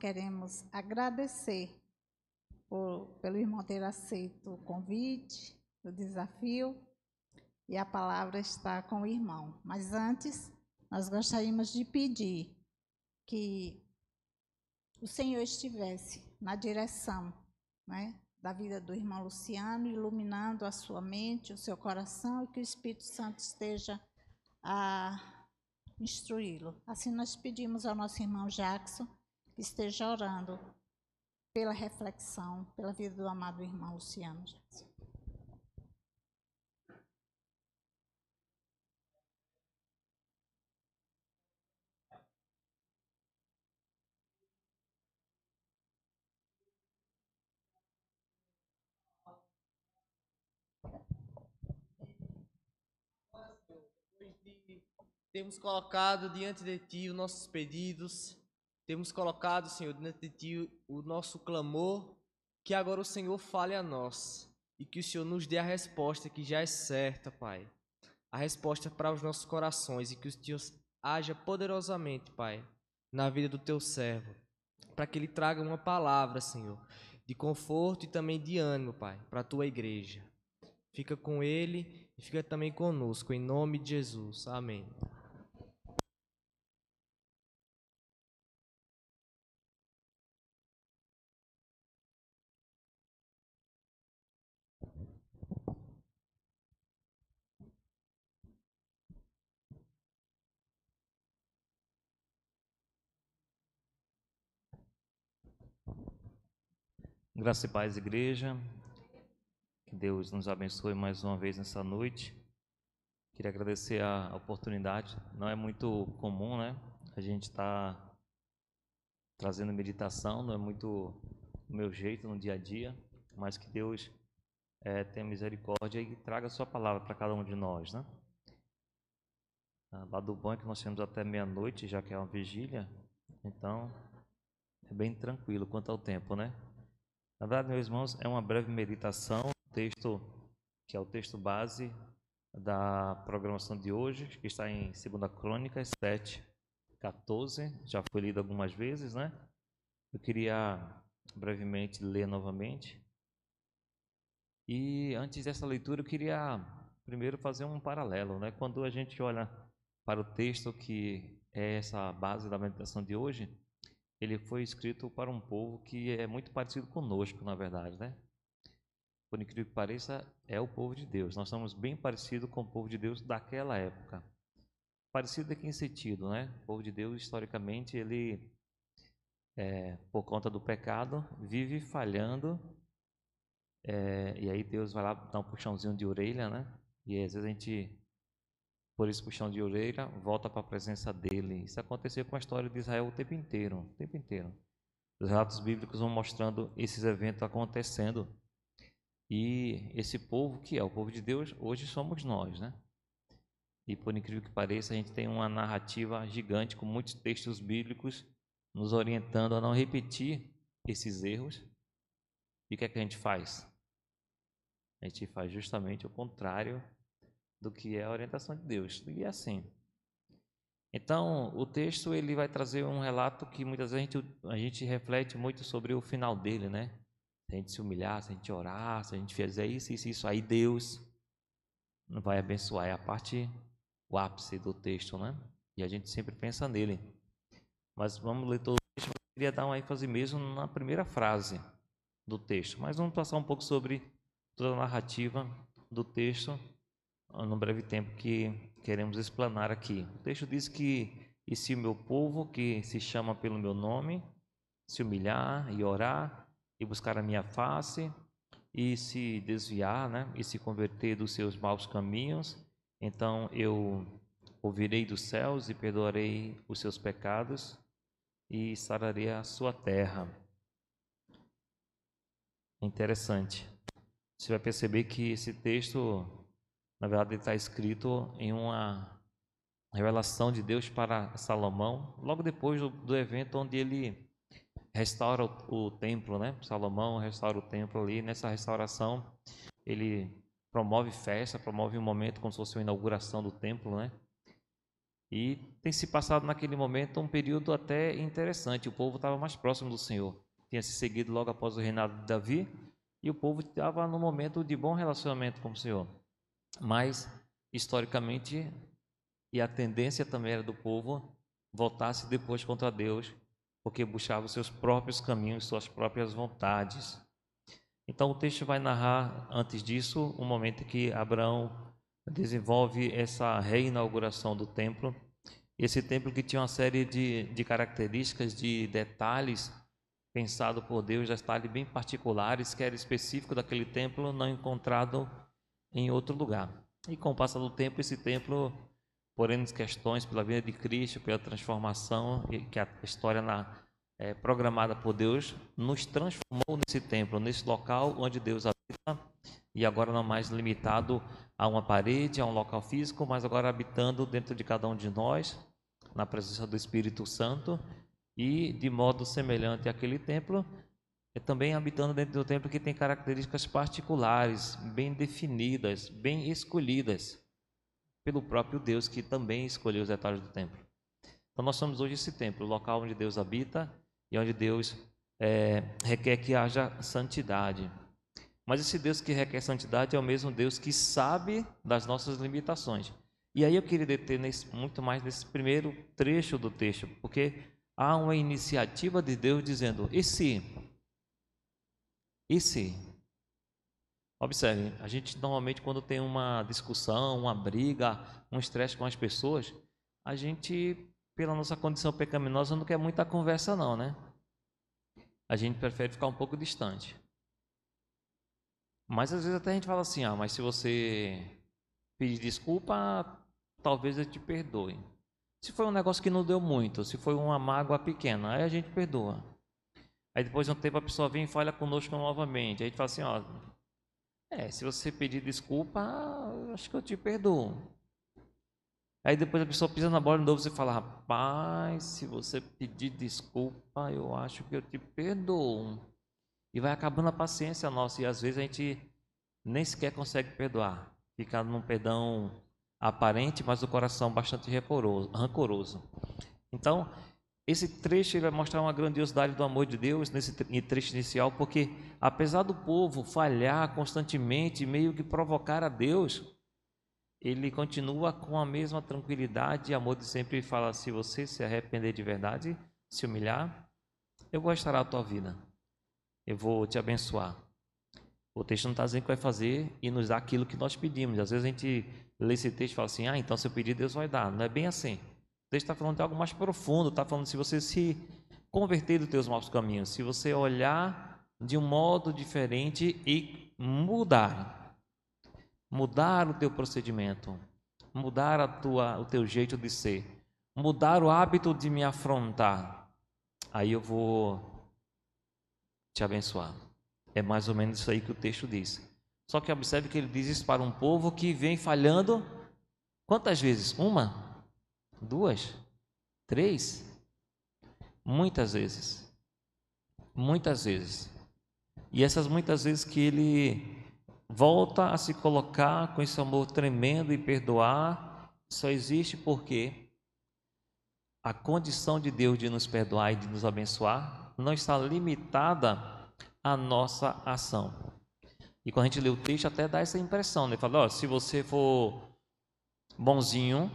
queremos agradecer por, pelo irmão ter aceito o convite, o desafio, e a palavra está com o irmão. Mas antes, nós gostaríamos de pedir que o Senhor estivesse na direção né, da vida do irmão Luciano, iluminando a sua mente, o seu coração, e que o Espírito Santo esteja a instruí-lo. Assim nós pedimos ao nosso irmão Jackson esteja orando pela reflexão, pela vida do amado irmão Luciano. Temos colocado diante de Ti os nossos pedidos, temos colocado, Senhor, diante de Ti o nosso clamor, que agora o Senhor fale a nós e que o Senhor nos dê a resposta que já é certa, Pai. A resposta para os nossos corações e que o Senhor haja poderosamente, Pai, na vida do Teu servo, para que ele traga uma palavra, Senhor, de conforto e também de ânimo, Pai, para a Tua igreja. Fica com ele e fica também conosco, em nome de Jesus. Amém. Graça e paz, igreja. Que Deus nos abençoe mais uma vez nessa noite. Queria agradecer a oportunidade. Não é muito comum, né? A gente está trazendo meditação, não é muito o meu jeito no dia a dia, mas que Deus é, tenha misericórdia e traga a sua palavra para cada um de nós, né? Ah, lá do banco nós temos até meia-noite, já que é uma vigília, então é bem tranquilo quanto ao tempo, né? Na verdade, meus irmãos, é uma breve meditação, texto que é o texto base da programação de hoje, que está em 2 Crônicas 7, 14, já foi lido algumas vezes, né? Eu queria brevemente ler novamente. E antes dessa leitura, eu queria primeiro fazer um paralelo, né? Quando a gente olha para o texto que é essa base da meditação de hoje, ele foi escrito para um povo que é muito parecido conosco, na verdade, né? Por incrível que pareça, é o povo de Deus. Nós somos bem parecidos com o povo de Deus daquela época. Parecido aqui em sentido, né? O povo de Deus, historicamente, ele, é, por conta do pecado, vive falhando. É, e aí Deus vai lá dar um puxãozinho de orelha, né? E às vezes a gente por esse puxão de orelha, volta para a presença dele. Isso aconteceu com a história de Israel o tempo inteiro, o tempo inteiro. Os relatos bíblicos vão mostrando esses eventos acontecendo. E esse povo, que é o povo de Deus, hoje somos nós, né? E por incrível que pareça, a gente tem uma narrativa gigante com muitos textos bíblicos nos orientando a não repetir esses erros. E o que é que a gente faz? A gente faz justamente o contrário do que é a orientação de Deus. E é assim. Então, o texto ele vai trazer um relato que muitas vezes a gente, a gente reflete muito sobre o final dele, né? Se a gente se humilhar, se a gente orar, se a gente fizer isso, isso, isso, aí Deus vai abençoar. É a parte, o ápice do texto, né? E a gente sempre pensa nele. Mas vamos ler todo o texto. Eu queria dar uma ênfase mesmo na primeira frase do texto. Mas vamos passar um pouco sobre toda a narrativa do texto no breve tempo que queremos explanar aqui. O texto diz que e se o meu povo, que se chama pelo meu nome, se humilhar e orar e buscar a minha face e se desviar, né, e se converter dos seus maus caminhos, então eu ouvirei dos céus e perdoarei os seus pecados e sararei a sua terra. Interessante. Você vai perceber que esse texto na verdade, está escrito em uma revelação de Deus para Salomão, logo depois do, do evento onde ele restaura o, o, templo, né? Salomão restaura o templo ali. Nessa restauração, ele promove festa, promove um momento como se fosse uma inauguração do templo, né? E tem se passado naquele momento um período até interessante. O povo estava mais próximo do Senhor. Tinha se seguido logo após o reinado de Davi e o povo estava num momento de bom relacionamento com o Senhor. Mas, historicamente, e a tendência também era do povo voltar-se depois contra Deus, porque buscava os seus próprios caminhos, suas próprias vontades. Então, o texto vai narrar, antes disso, um momento que Abraão desenvolve essa reinauguração do templo. Esse templo que tinha uma série de, de características, de detalhes pensado por Deus, detalhes bem particulares, que era específico daquele templo, não encontrado em outro lugar. E com o passar do tempo, esse templo, por N questões, pela vida de Cristo, pela transformação que a história na, é, programada por Deus, nos transformou nesse templo, nesse local onde Deus habita, e agora não mais limitado a uma parede, a um local físico, mas agora habitando dentro de cada um de nós, na presença do Espírito Santo, e de modo semelhante àquele templo, é também habitando dentro do templo que tem características particulares, bem definidas, bem escolhidas pelo próprio Deus que também escolheu os detalhes do templo. Então nós somos hoje esse templo, o local onde Deus habita e onde Deus é, requer que haja santidade. Mas esse Deus que requer santidade é o mesmo Deus que sabe das nossas limitações. E aí eu queria deter nesse, muito mais nesse primeiro trecho do texto, porque há uma iniciativa de Deus dizendo: e se? E se? Observe, a gente normalmente quando tem uma discussão, uma briga, um estresse com as pessoas, a gente, pela nossa condição pecaminosa, não quer muita conversa não, né? A gente prefere ficar um pouco distante. Mas às vezes até a gente fala assim, ah, mas se você pedir desculpa, talvez eu te perdoe. Se foi um negócio que não deu muito, se foi uma mágoa pequena, aí a gente perdoa. Aí depois de um tempo a pessoa vem e fala conosco novamente. Aí a gente fala assim, ó, é, se você pedir desculpa, acho que eu te perdoo. Aí depois a pessoa pisa na bola de novo e fala, rapaz, se você pedir desculpa, eu acho que eu te perdoo. E vai acabando a paciência nossa. E às vezes a gente nem sequer consegue perdoar. Fica num perdão aparente, mas o coração bastante rancoroso. Então, esse trecho vai mostrar uma grandiosidade do amor de Deus nesse trecho inicial, porque apesar do povo falhar constantemente, meio que provocar a Deus, ele continua com a mesma tranquilidade e amor de sempre e fala: se você se arrepender de verdade, se humilhar, eu vou estar a tua vida eu vou te abençoar. O texto não está dizendo que vai fazer e nos dar aquilo que nós pedimos. Às vezes a gente lê esse texto e fala assim: ah, então se eu pedir, Deus vai dar. Não é bem assim. Texto está falando de algo mais profundo, está falando se você se converter dos teus maus caminhos, se você olhar de um modo diferente e mudar. Mudar o teu procedimento, mudar a tua, o teu jeito de ser, mudar o hábito de me afrontar. Aí eu vou te abençoar. É mais ou menos isso aí que o texto diz. Só que observe que ele diz isso para um povo que vem falhando quantas vezes? Uma? Duas? Três? Muitas vezes. Muitas vezes. E essas muitas vezes que ele volta a se colocar com esse amor tremendo e perdoar, só existe porque a condição de Deus de nos perdoar e de nos abençoar não está limitada à nossa ação. E quando a gente lê o texto, até dá essa impressão, né? Fala, ó, se você for bonzinho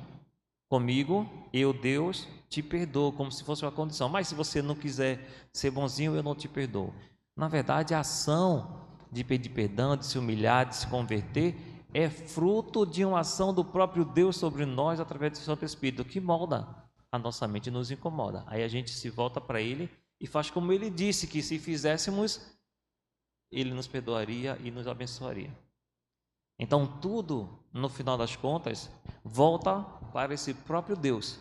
comigo, eu, Deus, te perdoo, como se fosse uma condição. Mas se você não quiser ser bonzinho, eu não te perdoo. Na verdade, a ação de pedir perdão, de se humilhar, de se converter, é fruto de uma ação do próprio Deus sobre nós através do Santo Espírito, que molda a nossa mente e nos incomoda. Aí a gente se volta para Ele e faz como ele disse que se fizéssemos, ele nos perdoaria e nos abençoaria. Então tudo, no final das contas, volta para esse próprio Deus.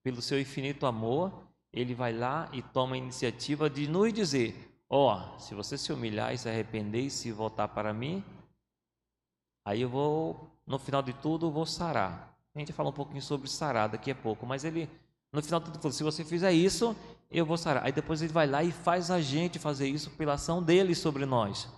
Pelo seu infinito amor, ele vai lá e toma a iniciativa de nos dizer: Ó, oh, se você se humilhar e se arrepender e se voltar para mim, aí eu vou, no final de tudo, vou sarar. A gente fala um pouquinho sobre sarar daqui a pouco, mas ele, no final de tudo, se você fizer isso, eu vou sarar. Aí depois ele vai lá e faz a gente fazer isso pela ação dele sobre nós.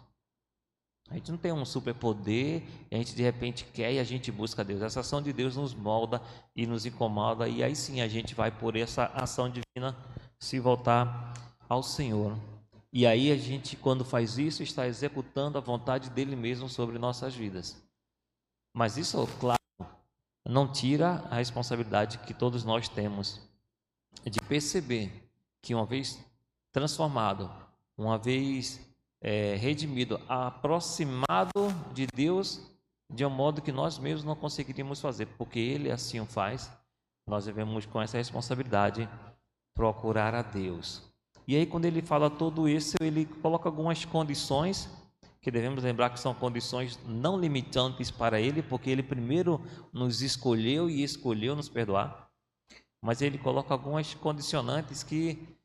A gente não tem um superpoder, a gente de repente quer e a gente busca Deus. Essa ação de Deus nos molda e nos incomoda, e aí sim a gente vai por essa ação divina se voltar ao Senhor. E aí a gente, quando faz isso, está executando a vontade dele mesmo sobre nossas vidas. Mas isso, claro, não tira a responsabilidade que todos nós temos de perceber que uma vez transformado, uma vez é, redimido, aproximado de Deus de um modo que nós mesmos não conseguiríamos fazer, porque Ele assim o faz, nós devemos com essa responsabilidade procurar a Deus. E aí quando ele fala tudo isso, ele coloca algumas condições que devemos lembrar que são condições não limitantes para ele, porque ele primeiro nos escolheu e escolheu nos perdoar. Mas ele coloca algumas condicionantes que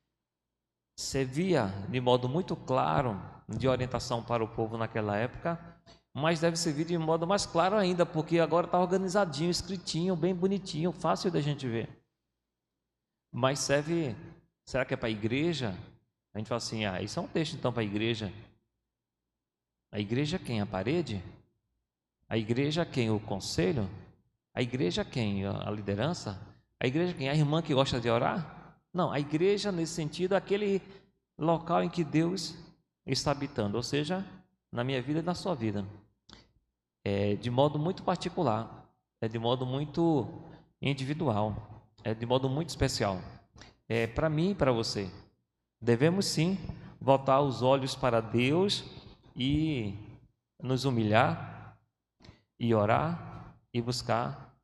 servia de modo muito claro de orientação para o povo naquela época, mas deve servir de modo mais claro ainda, porque agora está organizadinho, escritinho, bem bonitinho, fácil da gente ver. Mas serve, será que é para a igreja? A gente fala assim, ah, isso é um texto então para a igreja. A igreja quem? A parede? A igreja quem? O conselho? A igreja quem? A liderança? A igreja quem? A irmã que gosta de orar? Não, a igreja nesse sentido é aquele local em que Deus está habitando, ou seja, na minha vida e na sua vida. É de modo muito particular, é de modo muito individual, é de modo muito especial. É para mim e para você. Devemos sim voltar os olhos para Deus e nos humilhar e orar e buscar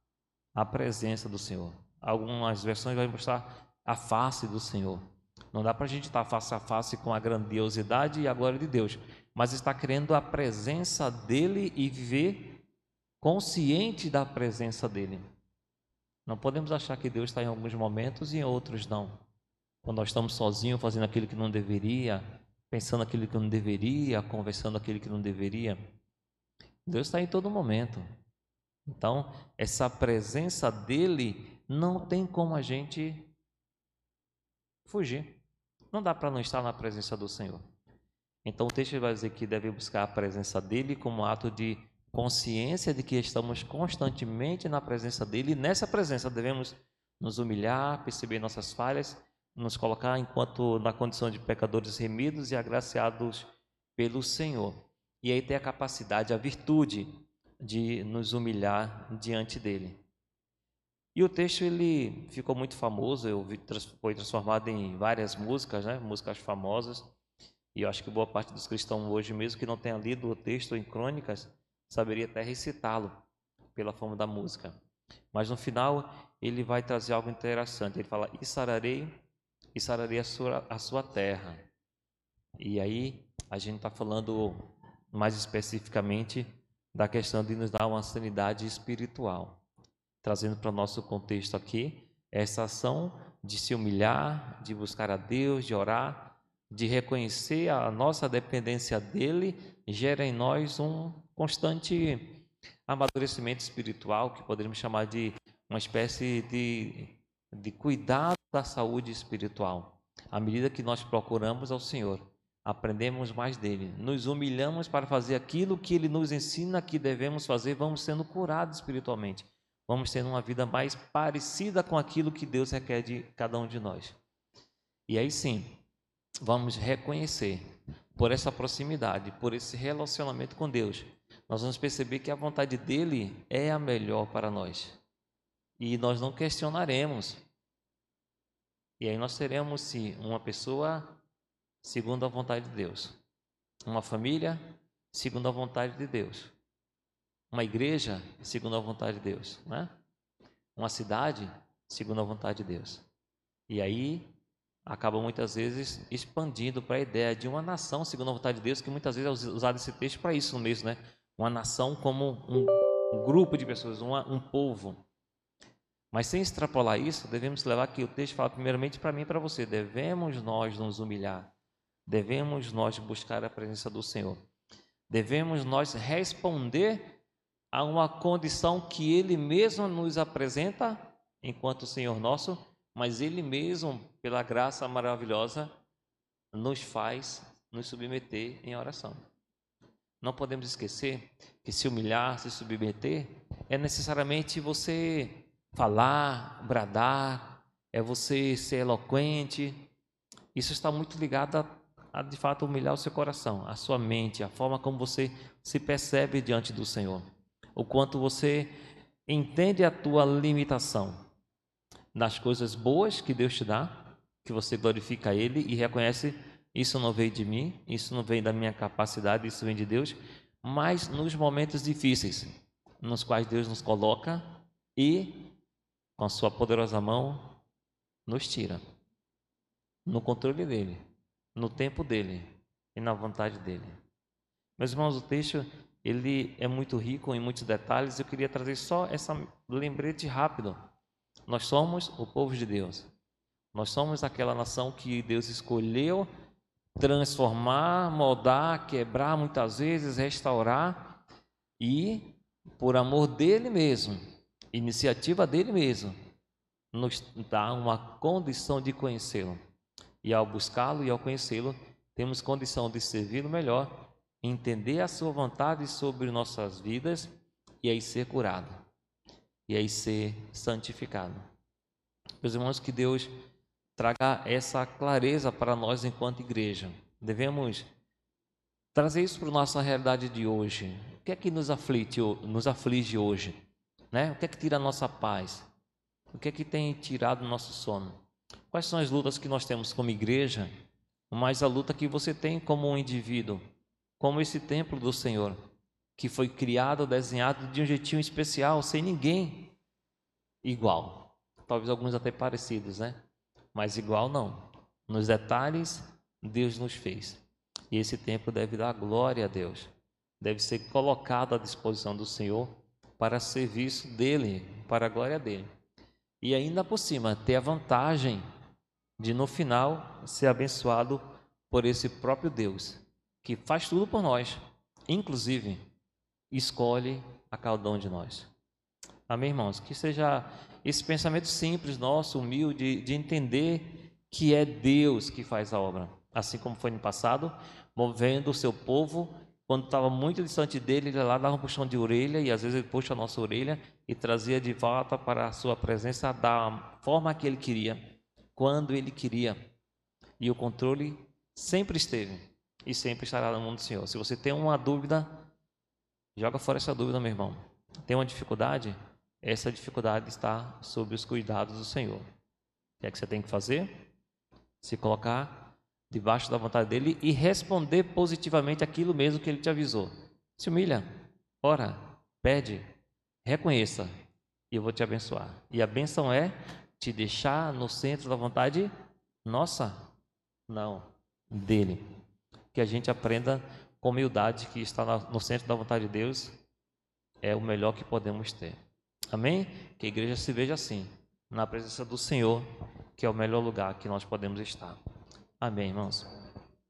a presença do Senhor. Algumas versões vão mostrar a face do Senhor. Não dá para a gente estar face a face com a grandiosidade e a glória de Deus, mas está querendo a presença dele e viver consciente da presença dele. Não podemos achar que Deus está em alguns momentos e em outros não. Quando nós estamos sozinhos fazendo aquilo que não deveria, pensando aquilo que não deveria, conversando aquilo que não deveria, Deus está em todo momento. Então, essa presença dele não tem como a gente fugir. Não dá para não estar na presença do Senhor. Então o texto vai dizer que deve buscar a presença dele como ato de consciência de que estamos constantemente na presença dele e nessa presença devemos nos humilhar, perceber nossas falhas, nos colocar enquanto na condição de pecadores remidos e agraciados pelo Senhor. E aí ter a capacidade, a virtude de nos humilhar diante dele. E o texto ele ficou muito famoso, eu vi, foi transformado em várias músicas, né? músicas famosas. E eu acho que boa parte dos cristãos hoje, mesmo que não tenha lido o texto em crônicas, saberia até recitá-lo pela forma da música. Mas no final ele vai trazer algo interessante. Ele fala: E sararei, e sararei a sua, a sua terra. E aí a gente está falando mais especificamente da questão de nos dar uma sanidade espiritual trazendo para o nosso contexto aqui, essa ação de se humilhar, de buscar a Deus, de orar, de reconhecer a nossa dependência dele, gera em nós um constante amadurecimento espiritual, que poderíamos chamar de uma espécie de, de cuidado da saúde espiritual. À medida que nós procuramos ao Senhor, aprendemos mais dele, nos humilhamos para fazer aquilo que ele nos ensina que devemos fazer, vamos sendo curados espiritualmente vamos ter uma vida mais parecida com aquilo que Deus requer de cada um de nós. E aí sim, vamos reconhecer, por essa proximidade, por esse relacionamento com Deus, nós vamos perceber que a vontade dele é a melhor para nós. E nós não questionaremos. E aí nós teremos sim uma pessoa segundo a vontade de Deus, uma família segundo a vontade de Deus, uma igreja segundo a vontade de Deus, né? Uma cidade segundo a vontade de Deus. E aí acaba muitas vezes expandindo para a ideia de uma nação segundo a vontade de Deus, que muitas vezes é usado esse texto para isso mesmo, né? Uma nação como um, grupo de pessoas, uma, um povo. Mas sem extrapolar isso, devemos levar que o texto fala primeiramente para mim e para você. Devemos nós nos humilhar. Devemos nós buscar a presença do Senhor. Devemos nós responder a uma condição que Ele mesmo nos apresenta enquanto Senhor nosso, mas Ele mesmo, pela graça maravilhosa, nos faz nos submeter em oração. não podemos esquecer que se humilhar, se submeter, é necessariamente você falar, bradar, é você ser eloquente. Isso está muito ligado a, a, de fato humilhar o seu coração, a sua mente, a forma como você se percebe diante do Senhor, o quanto você entende a tua limitação nas coisas boas que Deus te dá, que você glorifica Ele e reconhece isso não veio de mim, isso não vem da minha capacidade, isso vem de Deus, mas nos momentos difíceis, nos quais Deus nos coloca e, com a sua poderosa mão, nos tira. No controle dele, no tempo dele e na vontade dele. Meus irmãos, o texto ele é muito rico em muitos detalhes. Eu queria trazer só essa lembrete rápido. Nós somos o povo de Deus. Nós somos aquela nação que Deus escolheu transformar, moldar, quebrar muitas vezes, restaurar e, por amor dele mesmo, iniciativa dele mesmo, nos dá uma condição de conhecê-lo. E ao buscá-lo e ao conhecê-lo, temos condição de servi-lo melhor, entender a sua vontade sobre nossas vidas e aí ser curado. E aí ser santificado. Meus irmãos, que Deus traga essa clareza para nós enquanto igreja. Devemos trazer isso para a nossa realidade de hoje. O que é que nos nos aflige hoje? Né? O que é que tira a nossa paz? O que é que tem tirado o nosso sono? Quais são as lutas que nós temos como igreja, mas a luta que você tem como um indivíduo, como esse templo do Senhor, que foi criado, desenhado de um jeitinho especial, sem ninguém igual. Talvez alguns até parecidos, né? mas igual não. Nos detalhes, Deus nos fez. E esse tempo deve dar glória a Deus. Deve ser colocado à disposição do Senhor para serviço dele, para a glória dele. E ainda por cima, ter a vantagem de no final ser abençoado por esse próprio Deus, que faz tudo por nós, inclusive escolhe a cada um de nós. Amém, irmãos? Que seja esse pensamento simples, nosso, humilde, de entender que é Deus que faz a obra. Assim como foi no passado, movendo o seu povo, quando estava muito distante dele, ele lá dava um puxão de orelha, e às vezes ele puxa a nossa orelha e trazia de volta para a sua presença da forma que ele queria, quando ele queria. E o controle sempre esteve e sempre estará no mundo do Senhor. Se você tem uma dúvida, joga fora essa dúvida, meu irmão. Tem uma dificuldade? essa dificuldade está sob os cuidados do Senhor. O que é que você tem que fazer? Se colocar debaixo da vontade dele e responder positivamente aquilo mesmo que ele te avisou. Se humilha, ora, pede, reconheça e eu vou te abençoar. E a benção é te deixar no centro da vontade nossa, não, dele. Que a gente aprenda com humildade que está no centro da vontade de Deus é o melhor que podemos ter. Amém? Que a igreja se veja assim, na presença do Senhor, que é o melhor lugar que nós podemos estar. Amém, irmãos?